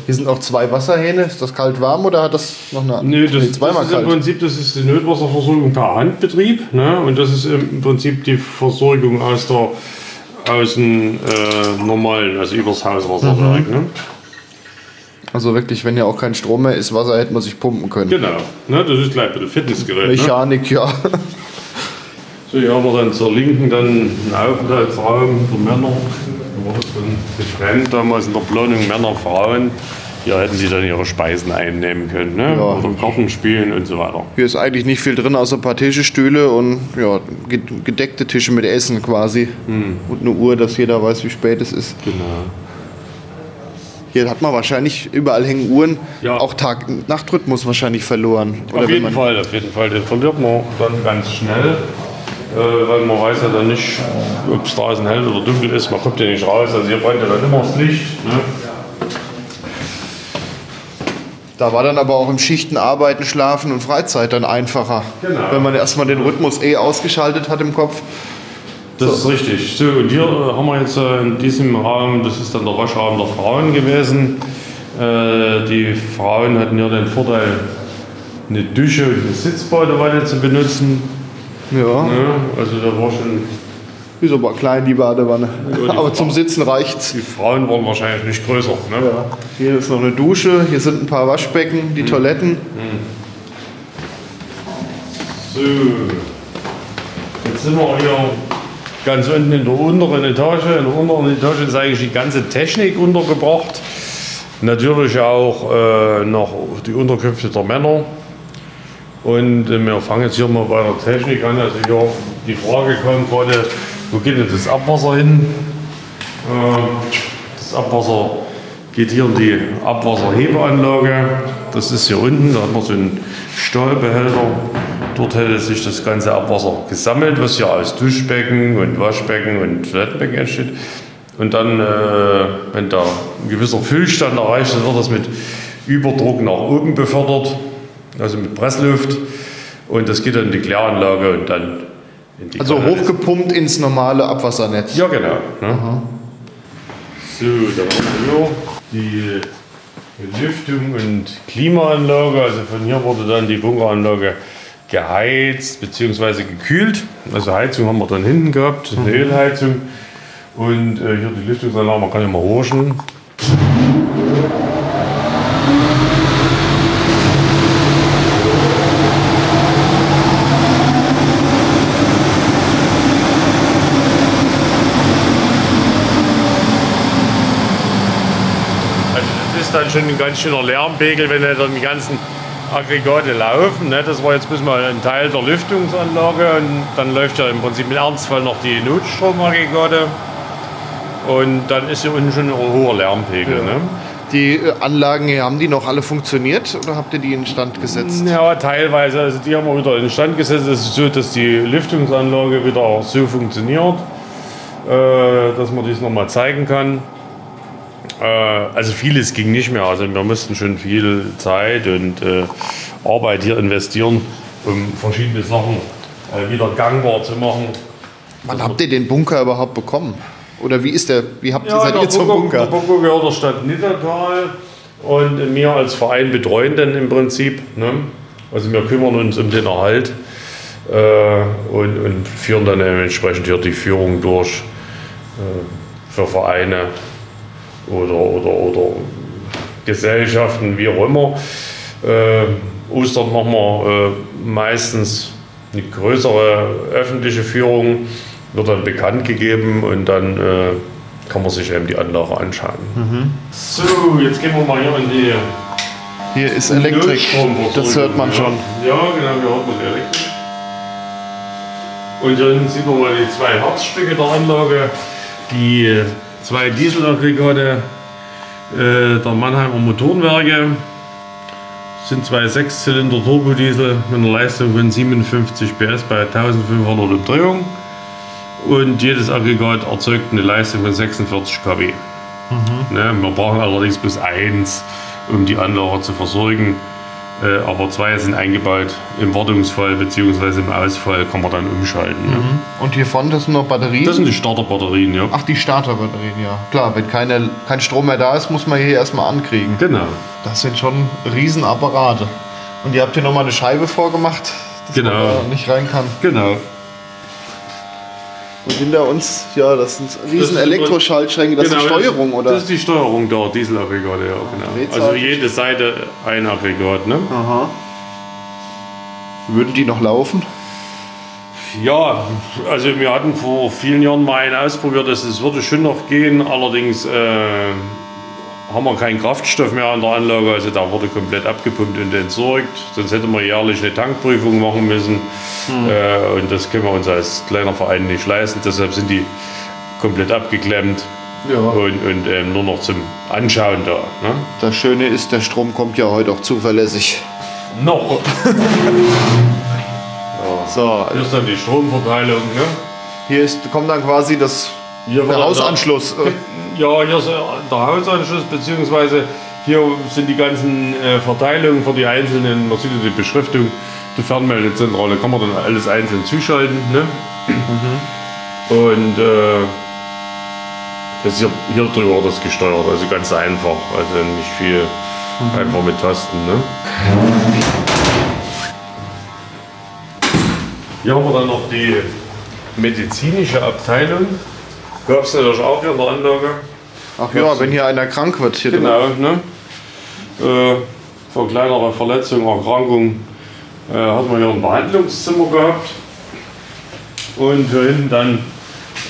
Speaker 1: Hier sind auch zwei Wasserhähne. Ist das kalt warm oder hat das noch eine
Speaker 2: Nee, das,
Speaker 1: Nee, zweimal
Speaker 2: das ist im
Speaker 1: kalt?
Speaker 2: Prinzip das ist die Notwasserversorgung per Handbetrieb. Ne? Und das ist im Prinzip die Versorgung aus, der, aus dem äh, normalen, also übers Hauswasserwerk. Ne?
Speaker 1: Also wirklich, wenn ja auch kein Strom mehr ist, Wasser hätte man sich pumpen können.
Speaker 2: Genau. Ne? Das ist gleich bei dem Fitnessgerät. Ne?
Speaker 1: Mechanik, ja.
Speaker 2: So, hier haben wir dann zur Linken dann einen Aufenthaltsraum für Männer. Das dann getrennt damals in der Planung Männer, Frauen. Hier hätten sie dann ihre Speisen einnehmen können. Ne?
Speaker 1: Ja.
Speaker 2: Oder Karten spielen und so weiter.
Speaker 1: Hier ist eigentlich nicht viel drin, außer ein paar Tische, Stühle und ja, ge- gedeckte Tische mit Essen quasi. Und eine Uhr, dass jeder weiß, wie spät es ist.
Speaker 2: Genau.
Speaker 1: Hier hat man wahrscheinlich überall hängen Uhren.
Speaker 2: Ja.
Speaker 1: Auch Tag-Nacht-Rhythmus wahrscheinlich verloren.
Speaker 2: Auf
Speaker 1: wenn
Speaker 2: jeden Fall, auf jeden Fall. Den verliert man dann ganz schnell. Äh, weil man weiß ja dann nicht, ob es draußen hell oder dunkel ist. Man kommt ja nicht raus. Also hier brennt ja dann immer das Licht. Ne?
Speaker 1: Da war dann aber auch im Schichten arbeiten, schlafen und Freizeit dann einfacher.
Speaker 2: Genau.
Speaker 1: Wenn man erstmal den Rhythmus eh ausgeschaltet hat im Kopf.
Speaker 2: Das ist richtig. So, und hier äh, haben wir jetzt äh, in diesem Raum, das ist dann der Waschraum der Frauen gewesen. Die Frauen hatten hier den Vorteil, eine Dusche und eine Sitzbadewanne zu benutzen.
Speaker 1: Ja,
Speaker 2: Ja, also da war schon,
Speaker 1: ist aber klein die Badewanne.
Speaker 2: die
Speaker 1: aber zum Sitzen reicht's.
Speaker 2: die Frauen waren wahrscheinlich nicht größer. Ne?
Speaker 1: Ja. Hier ist noch eine Dusche, hier sind ein paar Waschbecken, die Toiletten.
Speaker 2: So, jetzt sind wir hier ganz unten in der unteren Etage. In der unteren Etage ist eigentlich die ganze Technik untergebracht. Natürlich auch äh, noch die Unterkünfte der Männer. Und äh, wir fangen jetzt hier mal bei der Technik an. Also hier die Frage kommt gerade, wo geht denn das Abwasser hin? Äh, das Abwasser geht hier in die Abwasserhebeanlage. Das ist hier unten, da hat man so einen Stahlbehälter. Dort hätte sich das ganze Abwasser gesammelt, was hier aus Duschbecken und Waschbecken und Toilettenbecken entsteht. Und dann, äh, wenn da ein gewisser Füllstand erreicht ist, wird das mit Überdruck nach oben befördert, also mit Pressluft. Und das geht dann in die Kläranlage und dann in die
Speaker 1: Also
Speaker 2: Kanalisation.
Speaker 1: hochgepumpt ins normale Abwassernetz.
Speaker 2: Ja, genau. Ne? So, dann haben wir hier die Lüftung und Klimaanlage. Also von hier wurde dann die Bunkeranlage geheizt bzw. gekühlt. Also Heizung haben wir dann hinten gehabt, eine Ölheizung. Und äh, hier die Lüftungsanlage, man kann mal horchen. Also das ist dann schon ein ganz schöner Lärmpegel, wenn dann die ganzen Aggregate laufen. Ne? Das war jetzt bis mal ein Teil der Lüftungsanlage und dann läuft ja im Prinzip im Ernstfall noch die Notstromaggregate. Und dann ist hier unten schon ein hoher Lärmpegel. Ne?
Speaker 1: Die äh, Anlagen hier, haben die noch alle funktioniert oder habt ihr die in Stand gesetzt?
Speaker 2: Ja, teilweise. Also die haben wir wieder in Stand gesetzt. Es ist so, dass die Lüftungsanlage wieder so funktioniert, äh, dass man dies nochmal zeigen kann. Äh, also vieles ging nicht mehr. Also wir mussten schon viel Zeit und äh, Arbeit hier investieren, um verschiedene Sachen äh, wieder gangbar zu machen.
Speaker 1: Wann habt ihr den Bunker überhaupt bekommen? Oder wie ist der? Wie habt ihr seid ihr zum
Speaker 2: Bunker? Der Bunker gehört der Stadt Niddertal und wir als Verein betreuen den im Prinzip. Ne? Also wir kümmern uns um den Erhalt äh, und, und führen dann entsprechend hier die Führung durch äh, für Vereine oder, oder, oder Gesellschaften, wie auch immer. Äh, Ostern machen wir äh, meistens eine größere öffentliche Führung, wird dann bekannt gegeben und dann äh, kann man sich eben die Anlage anschauen. So, jetzt gehen wir mal hier in die
Speaker 1: Hier ist Elektrik. Das hört man schon.
Speaker 2: Ja, genau, hier hört man die Elektrik. Und hier hinten sieht man mal die zwei Herzstücke der Anlage, die zwei Dieselaggregate äh, der Mannheimer Motorenwerke. Das sind zwei Sechszylinder Turbodiesel mit einer Leistung von 57 PS bei 1500 Umdrehungen. Und jedes Aggregat erzeugt eine Leistung von 46 kW. Ne, wir brauchen allerdings bis eins, um die Anlage zu versorgen. Äh, aber zwei sind eingebaut. Im Wartungsfall bzw. im Ausfall kann man dann umschalten. Ne?
Speaker 1: Und hier vorne das sind noch Batterien.
Speaker 2: Das sind die Starterbatterien, ja.
Speaker 1: Ach, die Starterbatterien, ja. Klar, wenn keine, kein Strom mehr da ist, muss man hier erstmal ankriegen.
Speaker 2: Genau.
Speaker 1: Das sind schon Riesenapparate. Und ihr habt hier nochmal eine Scheibe vorgemacht, dass
Speaker 2: Genau.
Speaker 1: man da nicht rein kann.
Speaker 2: Genau.
Speaker 1: Und hinter uns, ja, das sind riesen
Speaker 2: Das ist-
Speaker 1: Elektroschaltschränke, das ist die Steuerung, oder?
Speaker 2: Das ist die Steuerung der Dieselaggregate, ja, genau. Also jede Seite ein Aggregat, ne?
Speaker 1: Aha. Würden die noch laufen?
Speaker 2: Ja, also wir hatten vor vielen Jahren mal einen ausprobiert, dass es würde schon noch gehen. Allerdings äh, haben wir keinen Kraftstoff mehr an der Anlage, also da wurde komplett abgepumpt und entsorgt. Sonst hätte man jährlich eine Tankprüfung machen müssen äh, und das können wir uns als kleiner Verein nicht leisten. Deshalb sind die komplett abgeklemmt
Speaker 1: Ja.
Speaker 2: und, und ähm, nur noch zum Anschauen da. Ne?
Speaker 1: Das Schöne ist, der Strom kommt ja heute auch zuverlässig.
Speaker 2: Noch.
Speaker 1: So,
Speaker 2: Hier ist dann die Stromverteilung. Ne?
Speaker 1: hier ist, kommt dann quasi das, der Hausanschluss.
Speaker 2: Ja, hier ist der Hausanschluss, beziehungsweise hier sind die ganzen äh, Verteilungen für die einzelnen, man sieht ja die Beschriftung, die Fernmeldezentrale kann man dann alles einzeln zuschalten. Ne? Und äh, das ist hier, hier drüber das gesteuert, also ganz einfach, also nicht viel einfach mit Tasten. Ne? Hier haben wir dann noch die medizinische Abteilung. Gab es natürlich auch hier in der Anlage.
Speaker 1: Ach ja, wenn hier einer krank wird, hier drin.
Speaker 2: Genau, ne? Äh, für kleinere Verletzungen, Erkrankungen äh, hat man hier ein Behandlungszimmer gehabt. Und hier hinten dann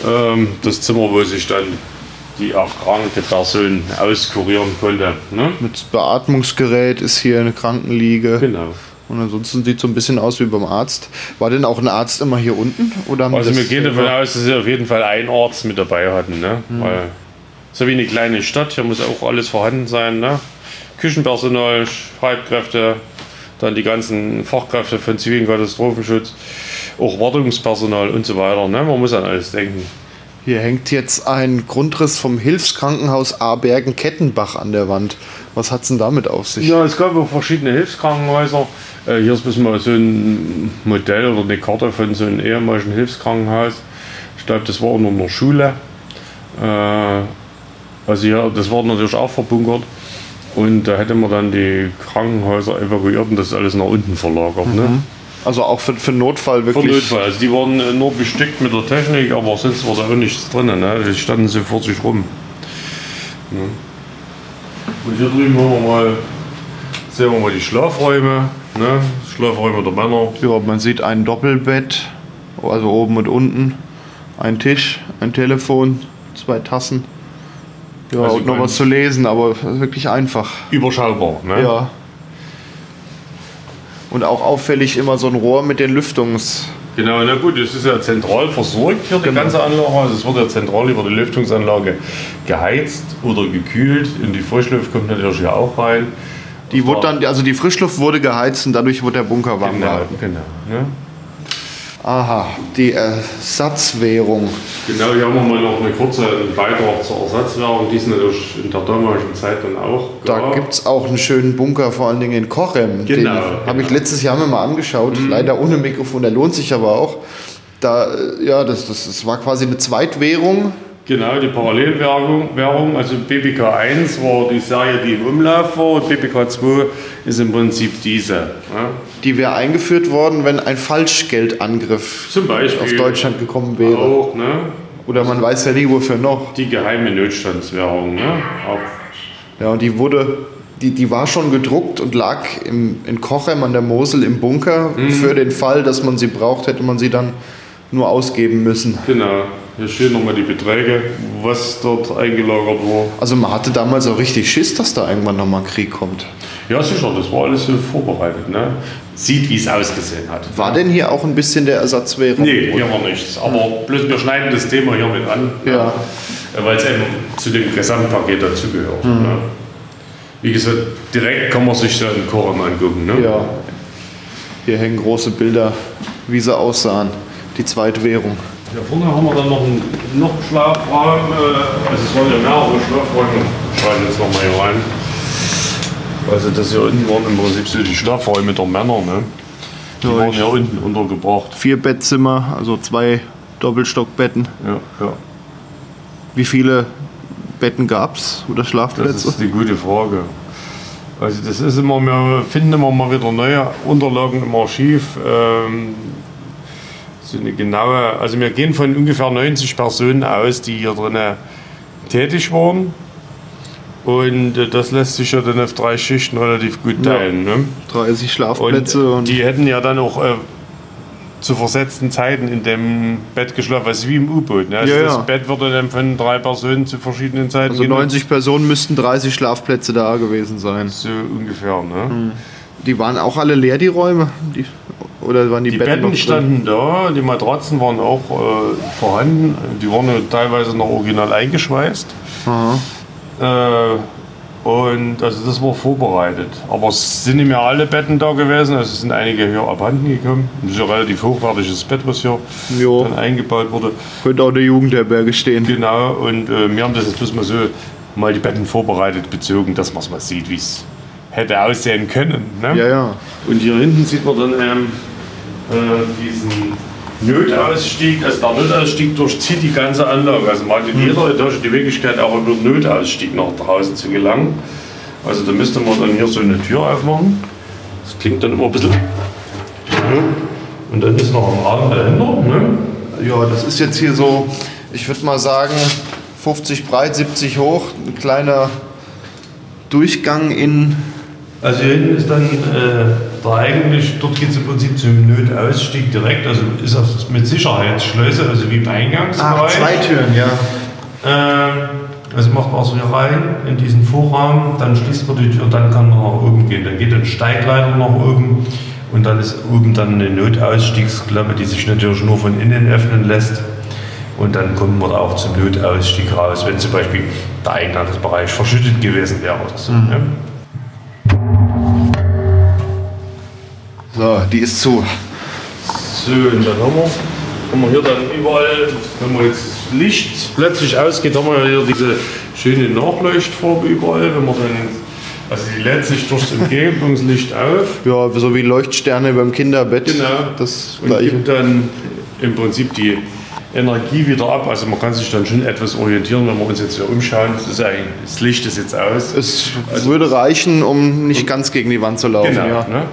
Speaker 2: ähm, das Zimmer, wo sich dann die erkrankte Person auskurieren konnte. Ne?
Speaker 1: Mit Beatmungsgerät ist hier eine Krankenliege.
Speaker 2: Genau.
Speaker 1: Und ansonsten sieht so ein bisschen aus wie beim Arzt. War denn auch ein Arzt immer hier unten? Oder
Speaker 2: Also wir gehen davon aus, dass sie auf jeden Fall einen Arzt mit dabei hatten. Ne? Weil so wie eine kleine Stadt, hier muss auch alles vorhanden sein. Ne? Küchenpersonal, Streitkräfte, dann die ganzen Fachkräfte von zivilen Katastrophenschutz, auch Wartungspersonal und so weiter. Ne? Man muss an alles denken.
Speaker 1: Hier hängt jetzt ein Grundriss vom Hilfskrankenhaus Abergen-Kettenbach an der Wand. Was hat's denn damit auf sich?
Speaker 2: Ja, es gab auch verschiedene Hilfskrankenhäuser. Äh, hier ist bis mal so ein Modell oder eine Karte von so einem ehemaligen Hilfskrankenhaus. Ich glaube, das war unter einer Schule. Äh, also hier, das war natürlich auch verbunkert. Und da hätte man dann die Krankenhäuser evakuiert und das ist alles nach unten verlagert. Ne?
Speaker 1: Also auch für, für Notfall
Speaker 2: Für
Speaker 1: wirklich.
Speaker 2: Notfall. Also die waren äh, nur bestückt mit der Technik, aber sonst war da auch nichts drin. Ne? Die standen so vor sich rum. Ne? Und hier drüben haben wir mal, sehen wir mal die Schlafräume. Ne? Schlafräume der Männer.
Speaker 1: Ja, man sieht ein Doppelbett, also oben und unten. Ein Tisch, ein Telefon, zwei Tassen. Ja,
Speaker 2: Also
Speaker 1: und noch was zu lesen, aber wirklich einfach.
Speaker 2: Überschaubar. Ne?
Speaker 1: Ja. Und auch auffällig immer so ein Rohr mit den Lüftungs.
Speaker 2: Genau, na gut, es ist ja zentral versorgt hier die
Speaker 1: Genau.
Speaker 2: ganze Anlage. Also es wird ja zentral über die Lüftungsanlage geheizt oder gekühlt. Und die Frischluft kommt natürlich hier auch rein.
Speaker 1: Die wurde dann, also die Frischluft wurde geheizt und dadurch wurde der Bunker warm
Speaker 2: Genau,
Speaker 1: gehalten.
Speaker 2: genau. Ne?
Speaker 1: Aha, die Ersatzwährung.
Speaker 2: Genau, hier haben wir mal noch eine kurze Beitrag zur Ersatzwährung, die es natürlich in der damaligen Zeit dann auch
Speaker 1: Da
Speaker 2: gab.
Speaker 1: gibt es auch einen schönen Bunker, vor allen Dingen in Kochem.
Speaker 2: Genau,
Speaker 1: Den habe ich
Speaker 2: genau.
Speaker 1: letztes Jahr mir mal angeschaut. Leider ohne Mikrofon, der lohnt sich aber auch. Da, ja, das, das, das war quasi eine Zweitwährung.
Speaker 2: Genau, die Parallelwährung, Währung, also BBK 1 war die Serie, die im Umlauf war, und BBK 2 ist im Prinzip diese. Ja?
Speaker 1: Die wäre eingeführt worden, wenn ein Falschgeldangriff
Speaker 2: Zum Beispiel
Speaker 1: auf Deutschland gekommen wäre.
Speaker 2: auch ne?
Speaker 1: Oder man weiß ja nie, wofür noch.
Speaker 2: die geheime Notstandswährung. Ne? Auch
Speaker 1: Ja, und die wurde, die, die war schon gedruckt und lag im, in Kochem an der Mosel im Bunker.
Speaker 2: Mhm.
Speaker 1: Für den Fall, dass man sie braucht, hätte man sie dann nur ausgeben müssen.
Speaker 2: Genau, hier stehen nochmal die Beträge, was dort eingelagert war.
Speaker 1: Also man hatte damals auch richtig Schiss, dass da irgendwann nochmal Krieg kommt.
Speaker 2: Ja, sicher, das war alles so vorbereitet. Ne? Sieht, wie es ausgesehen hat.
Speaker 1: War denn hier auch ein bisschen der Ersatzwährung?
Speaker 2: Nee, hier war nichts. Aber bloß wir schneiden das Thema hier mit an,
Speaker 1: Ja.
Speaker 2: weil es eben zu dem Gesamtpaket dazugehört. Ne? Wie gesagt, direkt kann man sich so einen Korum angucken. Ne?
Speaker 1: Ja. Hier hängen große Bilder, wie sie aussahen. Die Zweitwährung.
Speaker 2: Hier vorne haben wir dann noch einen, noch Schlafraum. Äh, also es waren ja mehrere Schlafräume. Wir schreiben jetzt nochmal hier rein. Also das hier unten waren im Prinzip so die Schlafräume der Männer. Ne? Die
Speaker 1: Ja,
Speaker 2: waren ja unten untergebracht.
Speaker 1: Vier Bettzimmer, also zwei Doppelstockbetten.
Speaker 2: Ja, ja.
Speaker 1: Wie viele Betten gab es oder
Speaker 2: Das
Speaker 1: Schlafplätze?
Speaker 2: ist die gute Frage. Also das ist immer, wir finden immer mal wieder neue Unterlagen im Archiv. Ähm, so eine genaue, also wir gehen von ungefähr 90 Personen aus, die hier drinnen tätig waren. Und äh, das lässt sich ja dann auf drei Schichten relativ gut teilen. Ne?
Speaker 1: 30
Speaker 2: Und
Speaker 1: Schlafplätze und,
Speaker 2: die hätten ja dann auch äh, zu versetzten Zeiten in dem Bett geschlafen, also wie im U-Boot. Ne? Also
Speaker 1: Ja,
Speaker 2: das
Speaker 1: ja.
Speaker 2: Bett wurde dann von drei Personen zu verschiedenen Zeiten
Speaker 1: also
Speaker 2: genutzt.
Speaker 1: 90 Personen müssten 30 Schlafplätze da gewesen sein.
Speaker 2: So ungefähr, ne?
Speaker 1: Die waren auch alle leer, die Räume? Die, oder waren die,
Speaker 2: Die
Speaker 1: Betten,
Speaker 2: Betten standen da, die Matratzen waren auch äh, vorhanden. Die waren ja teilweise noch original eingeschweißt.
Speaker 1: Aha.
Speaker 2: Äh, und also das war vorbereitet. Aber es sind nicht mehr alle Betten da gewesen, also es sind einige hier abhanden gekommen. Das ist ein relativ hochwertiges Bett, was hier
Speaker 1: Jo.
Speaker 2: dann eingebaut wurde.
Speaker 1: Könnte auch eine Jugendherberge stehen.
Speaker 2: Genau, und äh, wir haben das jetzt bloß mal so mal die Betten vorbereitet, bezogen, dass man es mal sieht, wie es hätte aussehen können. Ne?
Speaker 1: Ja, ja.
Speaker 2: Und hier hinten sieht man dann ähm, äh, diesen Notausstieg. Also der Notausstieg durchzieht die ganze Anlage. Also man hat in jeder Etage die Möglichkeit, auch über den Notausstieg nach draußen zu gelangen. Also da müsste man dann hier so eine Tür aufmachen. Das klingt dann immer ein bisschen. Und dann ist noch ein Rahmen dahinter. Ne?
Speaker 1: Ja, das ist jetzt hier so, ich würde mal sagen, 50 breit, 70 hoch. Ein kleiner Durchgang in.
Speaker 2: Also hier hinten ist dann äh, der eigentlich, dort geht es im Prinzip zum Notausstieg direkt, also ist das mit Sicherheitsschleuse, also wie im Eingangsbereich.
Speaker 1: Ah, zwei Türen, ja.
Speaker 2: Ähm, also macht man so hier rein in diesen Vorraum, dann schließt man die Tür, dann kann man nach oben gehen. Dann geht ein Steigleiter nach oben und dann ist oben dann eine Notausstiegsklappe, die sich natürlich nur von innen öffnen lässt. Und dann wir da auch zum Notausstieg raus, wenn zum Beispiel der Eingangsbereich verschüttet gewesen wäre oder so. Ne?
Speaker 1: So, die ist zu.
Speaker 2: So, und dann haben wir, haben wir hier dann überall, wenn man jetzt das Licht plötzlich ausgeht, haben wir hier diese schöne Nachleuchtfarbe überall. Wenn man dann, also die lädt sich durchs Umgebungslicht auf.
Speaker 1: Ja, so wie Leuchtsterne beim Kinderbett.
Speaker 2: Genau.
Speaker 1: Das
Speaker 2: Und
Speaker 1: gleiche.
Speaker 2: gibt dann im Prinzip die Energie wieder ab. Also man kann sich dann schon etwas orientieren, wenn wir uns jetzt hier umschauen. Das, das Licht ist jetzt aus.
Speaker 1: Es würde reichen, um nicht ganz gegen die Wand zu laufen.
Speaker 2: genau.
Speaker 1: Ja.
Speaker 2: Ne?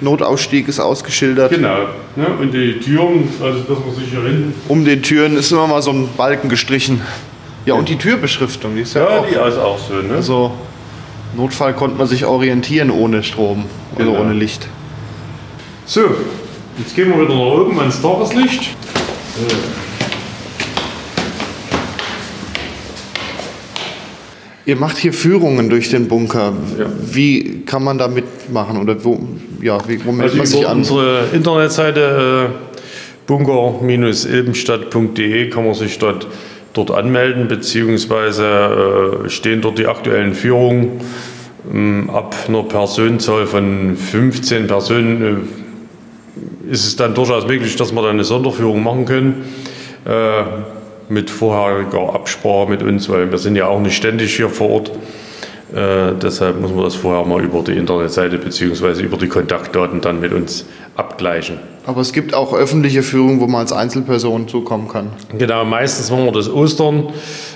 Speaker 1: Notausstieg ist ausgeschildert.
Speaker 2: Genau. Ne? Und die Türen, also dass man sich hier hinten.
Speaker 1: Um den Türen ist immer mal so ein Balken gestrichen. Ja, und die Türbeschriftung, die ist ja,
Speaker 2: Ja,
Speaker 1: auch.
Speaker 2: die ist auch so. Ne?
Speaker 1: Also, Notfall konnte man sich orientieren ohne Strom oder
Speaker 2: Genau.
Speaker 1: ohne Licht.
Speaker 2: So, jetzt gehen wir wieder nach oben ans Tageslicht.
Speaker 1: Ihr macht hier Führungen durch den Bunker.
Speaker 2: Ja.
Speaker 1: Wie kann man da mitmachen? Oder wo, ja, wie, wo meldet
Speaker 2: Also
Speaker 1: man sich an?
Speaker 2: unsere Internetseite äh, bunker-ilbenstadt.de kann man sich dort, dort anmelden, beziehungsweise äh, stehen dort die aktuellen Führungen. Ähm, ab einer Personenzahl von 15 Personen äh, ist es dann durchaus möglich, dass wir dann eine Sonderführung machen können. Äh, mit vorheriger Absprache mit uns, weil wir sind ja auch nicht ständig hier vor Ort. Äh, deshalb muss man das vorher mal über die Internetseite bzw. über die Kontaktdaten dann mit uns abgleichen.
Speaker 1: Aber es gibt auch öffentliche Führungen, wo man als Einzelperson zukommen kann.
Speaker 2: Genau, meistens machen wir das Ostern.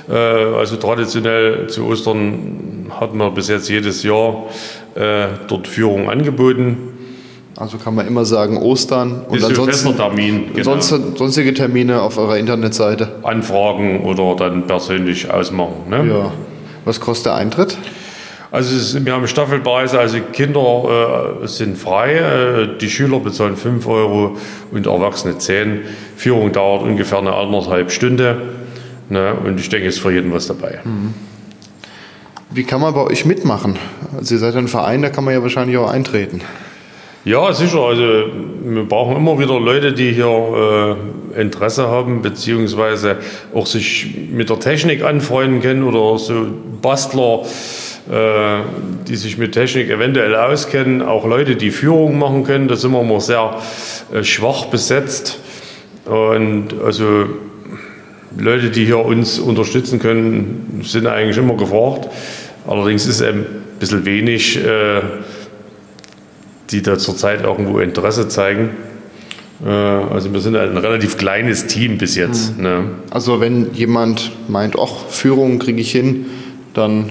Speaker 2: Äh, also traditionell zu Ostern hat man bis jetzt jedes Jahr äh, dort Führung angeboten.
Speaker 1: Also kann man immer sagen Ostern und
Speaker 2: Ist
Speaker 1: ansonsten
Speaker 2: Silvestertermin, genau.
Speaker 1: sonst, sonstige Termine auf eurer Internetseite.
Speaker 2: Anfragen oder dann persönlich ausmachen. Ne?
Speaker 1: Ja. Was kostet der Eintritt?
Speaker 2: Also ist, wir haben Staffelpreise, also Kinder äh, sind frei, äh, die Schüler bezahlen 5 Euro und Erwachsene 10. Führung dauert ungefähr eine anderthalb Stunde. Ne? Und ich denke, es ist für jeden was dabei.
Speaker 1: Wie kann man bei euch mitmachen? Also ihr seid ein Verein, da kann man ja wahrscheinlich auch eintreten.
Speaker 2: Ja, sicher. Also wir brauchen immer wieder Leute, die hier äh, Interesse haben, beziehungsweise auch sich mit der Technik anfreunden können oder so Bastler, äh, die sich mit Technik eventuell auskennen. Auch Leute, die Führung machen können. Da sind wir immer sehr äh, schwach besetzt. Und also Leute, die hier uns unterstützen können, sind eigentlich immer gefragt. Allerdings ist ein bisschen wenig. Äh, die da zurzeit irgendwo Interesse zeigen. Äh, Also wir sind ein relativ kleines Team bis jetzt. Ne?
Speaker 1: Also wenn jemand meint, ach, Führung kriege ich hin, dann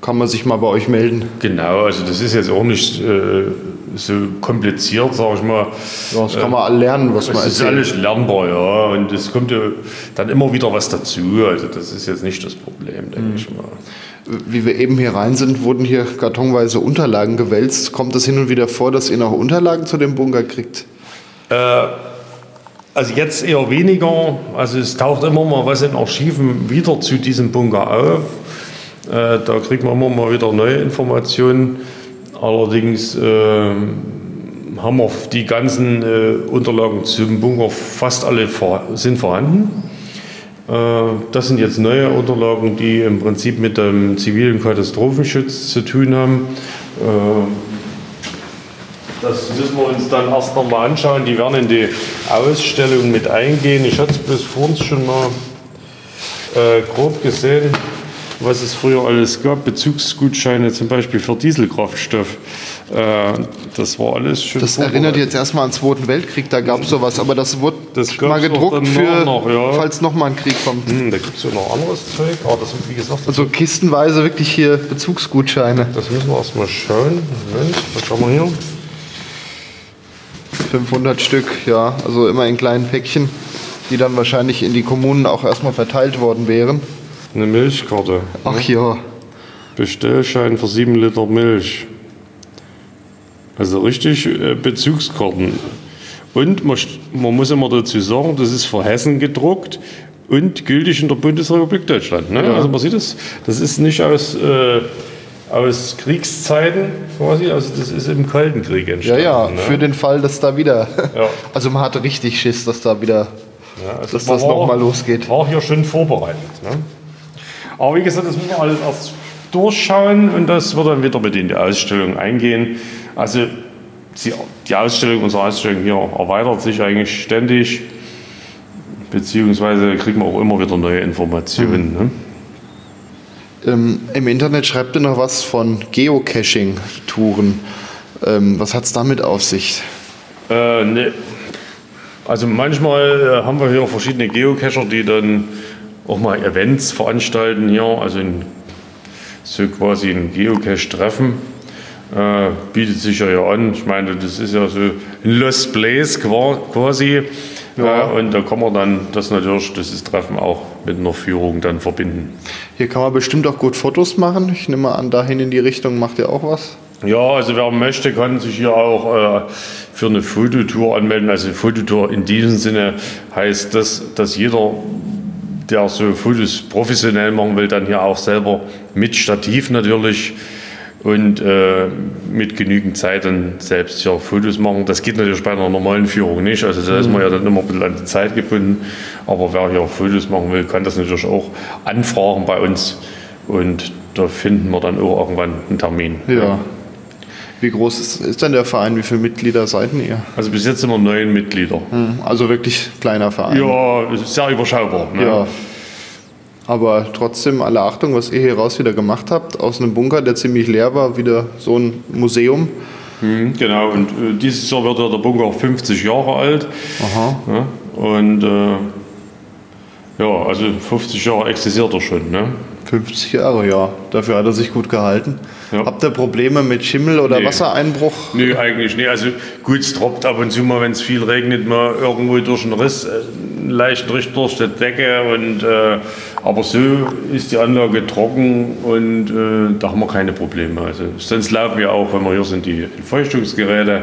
Speaker 1: kann man sich mal bei euch melden.
Speaker 2: Genau, also das ist jetzt auch nicht äh, so kompliziert, sage ich mal.
Speaker 1: Ja, das kann man alle lernen, was man
Speaker 2: Es ist
Speaker 1: erzählt.
Speaker 2: alles lernbar, ja. Und es kommt ja dann immer wieder was dazu. Also das ist jetzt nicht das Problem, denke ich mal.
Speaker 1: Wie wir eben hier rein sind, wurden hier kartonweise Unterlagen gewälzt. Kommt es hin und wieder vor, dass ihr noch Unterlagen zu dem Bunker kriegt?
Speaker 2: Also jetzt eher weniger. Also es taucht immer mal was in Archiven wieder zu diesem Bunker auf. Äh, da kriegt man immer mal wieder neue Informationen. Allerdings äh, haben wir die ganzen äh, Unterlagen zum Bunker fast alle sind vorhanden. Äh, das sind jetzt neue Unterlagen, die im Prinzip mit dem zivilen Katastrophenschutz zu tun haben. Äh, das müssen wir uns dann erst noch mal anschauen. Die werden in die Ausstellung mit eingehen. Ich hatte es bis vorhin schon mal äh, grob gesehen. Was es früher alles gab, Bezugsgutscheine zum Beispiel für Dieselkraftstoff. Äh, das war alles schon.
Speaker 1: Das
Speaker 2: vorbereitet.
Speaker 1: erinnert jetzt erstmal an den Zweiten Weltkrieg, da gab es sowas, aber das wurde
Speaker 2: Das
Speaker 1: mal gedruckt für,
Speaker 2: noch, ja.
Speaker 1: falls nochmal ein Krieg kommt.
Speaker 2: Hm, da gibt es ja noch anderes Zeug, aber das wie gesagt,
Speaker 1: Also kistenweise wirklich hier Bezugsgutscheine.
Speaker 2: das müssen wir erstmal schauen. Moment, was haben wir hier?
Speaker 1: 500 Stück, ja, also immer in kleinen Päckchen, die dann wahrscheinlich in die Kommunen auch erstmal verteilt worden wären.
Speaker 2: Eine Milchkarte.
Speaker 1: Ach ja,
Speaker 2: Bestellschein für 7 Liter Milch. Also richtig äh, Bezugskarten. Und man, man muss immer dazu sagen, das ist für Hessen gedruckt und gültig in der Bundesrepublik Deutschland. Ne? Also man sieht es, das ist nicht aus, äh, aus Kriegszeiten quasi, also das ist im Kalten Krieg
Speaker 1: ja,
Speaker 2: entstanden.
Speaker 1: ja,
Speaker 2: ne?
Speaker 1: für den Fall, dass da wieder.
Speaker 2: Ja.
Speaker 1: Also man hatte richtig Schiss, dass da wieder.
Speaker 2: Ja, also
Speaker 1: dass das
Speaker 2: war-
Speaker 1: noch mal losgeht.
Speaker 2: War hier schon vorbereitet. Ne? Aber wie gesagt, das müssen wir alles erst durchschauen und das wird dann wieder mit in die Ausstellung eingehen. Also die, Ausstellung, unsere Ausstellung hier erweitert sich eigentlich ständig, beziehungsweise kriegen wir auch immer wieder neue Informationen. Ne?
Speaker 1: Ähm, Im Internet schreibt ihr noch was von Geocaching-Touren. Ähm, was hat es damit auf sich?
Speaker 2: Äh, ne. Also manchmal äh, haben wir hier verschiedene Geocacher, die dann auch mal Events veranstalten hier, also in, so quasi ein Geocache-Treffen. Äh, bietet sich ja an. Ich meine, das ist ja so ein Lost Place qua- quasi.
Speaker 1: Ja.
Speaker 2: Äh, und da kann man dann das natürlich, dieses Treffen auch mit einer Führung dann verbinden.
Speaker 1: Hier kann man bestimmt auch gut Fotos machen. Ich nehme an, dahin in die Richtung macht ihr auch was.
Speaker 2: Ja, also wer möchte, kann sich hier auch äh, für eine Fototour anmelden. Also Fototour in diesem Sinne heißt das, dass jeder, der so Fotos professionell machen will, dann hier auch selber mit Stativ natürlich und äh, mit genügend Zeit dann selbst hier Fotos machen. Das geht natürlich bei einer normalen Führung nicht. Also da ist man ja dann immer ein bisschen an die Zeit gebunden. Aber wer hier Fotos machen will, kann das natürlich auch anfragen bei uns. Und da finden wir dann auch irgendwann einen Termin.
Speaker 1: Ja. Wie groß ist, ist denn der Verein? Wie viele Mitglieder seid ihr?
Speaker 2: Also bis jetzt sind wir neun Mitglieder.
Speaker 1: Hm, Also wirklich kleiner Verein.
Speaker 2: Ja, sehr überschaubar. Ne?
Speaker 1: Ja. Aber trotzdem alle Achtung, was ihr hier raus wieder gemacht habt. Aus einem Bunker, der ziemlich leer war, wieder so ein Museum.
Speaker 2: Mhm, Genau, und äh, dieses Jahr wird ja der Bunker auch 50 Jahre alt.
Speaker 1: Aha.
Speaker 2: Ne? Und äh, ja, also 50 Jahre existiert er schon. Ne?
Speaker 1: 50 Jahre, ja. Dafür hat er sich gut gehalten.
Speaker 2: Ja.
Speaker 1: Habt ihr Probleme mit Schimmel oder
Speaker 2: Nee.
Speaker 1: Wassereinbruch?
Speaker 2: Nö, eigentlich nicht. Also gut, es tropft ab und zu mal, wenn es viel regnet, mal irgendwo durch einen Riss, äh, einen leichten Riss durch die Decke. Und, äh, aber so ist die Anlage trocken und äh, da haben wir keine Probleme. Also sonst laufen wir auch, wenn wir hier sind, die Feuchtungsgeräte.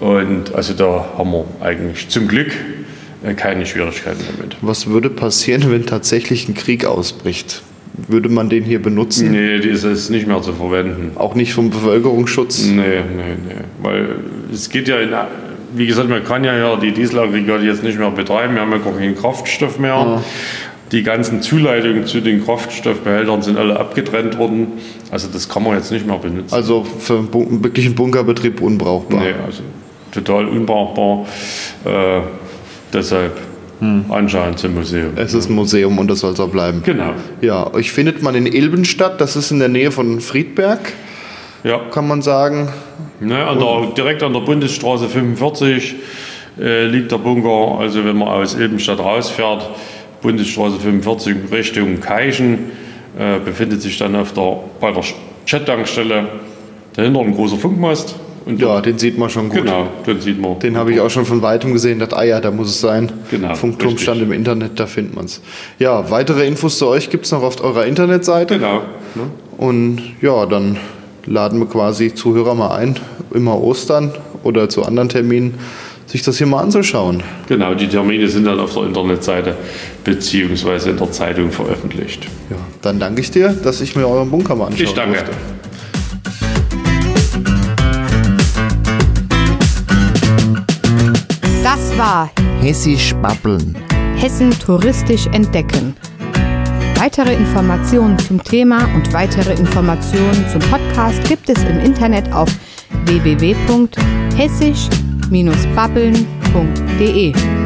Speaker 2: Und also da haben wir eigentlich zum Glück äh, keine Schwierigkeiten damit.
Speaker 1: Was würde passieren, wenn tatsächlich ein Krieg ausbricht? Würde man den hier benutzen?
Speaker 2: Nee, die ist jetzt nicht mehr zu verwenden.
Speaker 1: Auch nicht vom Bevölkerungsschutz?
Speaker 2: Nee, nee, nee. Weil es geht ja in, wie gesagt, man kann ja, ja die Dieselaggregate jetzt nicht mehr betreiben. Wir haben ja gar keinen Kraftstoff mehr. Die ganzen Zuleitungen zu den Kraftstoffbehältern sind alle abgetrennt worden. Also das kann man jetzt nicht mehr benutzen.
Speaker 1: Also für einen wirklichen Bunkerbetrieb unbrauchbar.
Speaker 2: Nee, also total unbrauchbar. Äh, deshalb anscheinend zum Museum.
Speaker 1: Es ist ein Museum und das soll so bleiben.
Speaker 2: Genau.
Speaker 1: Ja, euch findet man in Ilbenstadt, das ist in der Nähe von Friedberg,
Speaker 2: Ja,
Speaker 1: kann man sagen.
Speaker 2: Ne, an der, direkt an der Bundesstraße 45 äh, liegt der Bunker. Also wenn man aus Ilbenstadt rausfährt, Bundesstraße 45 Richtung Keichen, äh, befindet sich dann auf der, bei der Chat-Tankstelle dahinter ein großer Funkmast. Und
Speaker 1: Ja, den sieht man schon gut.
Speaker 2: genau, den sieht man.
Speaker 1: Den habe ich auch schon von weitem gesehen, dachte, ah ja, da muss es sein.
Speaker 2: Genau,
Speaker 1: Funkturm stand im Internet, da findet man es. Ja, weitere Infos zu euch gibt es noch auf eurer Internetseite.
Speaker 2: Genau. Ne?
Speaker 1: Und ja, dann laden wir quasi Zuhörer mal ein, immer Ostern oder zu anderen Terminen, sich das hier mal anzuschauen.
Speaker 2: Genau, die Termine sind dann auf der Internetseite beziehungsweise in der Zeitung veröffentlicht.
Speaker 1: Ja, dann danke ich dir, dass ich mir euren Bunker mal anschauen
Speaker 2: Ich danke.
Speaker 1: durfte.
Speaker 3: Das war
Speaker 4: Hessisch babbeln.
Speaker 3: Hessen touristisch entdecken. Weitere Informationen zum Thema und weitere Informationen zum Podcast gibt es im Internet auf www.hessisch-babbeln.de.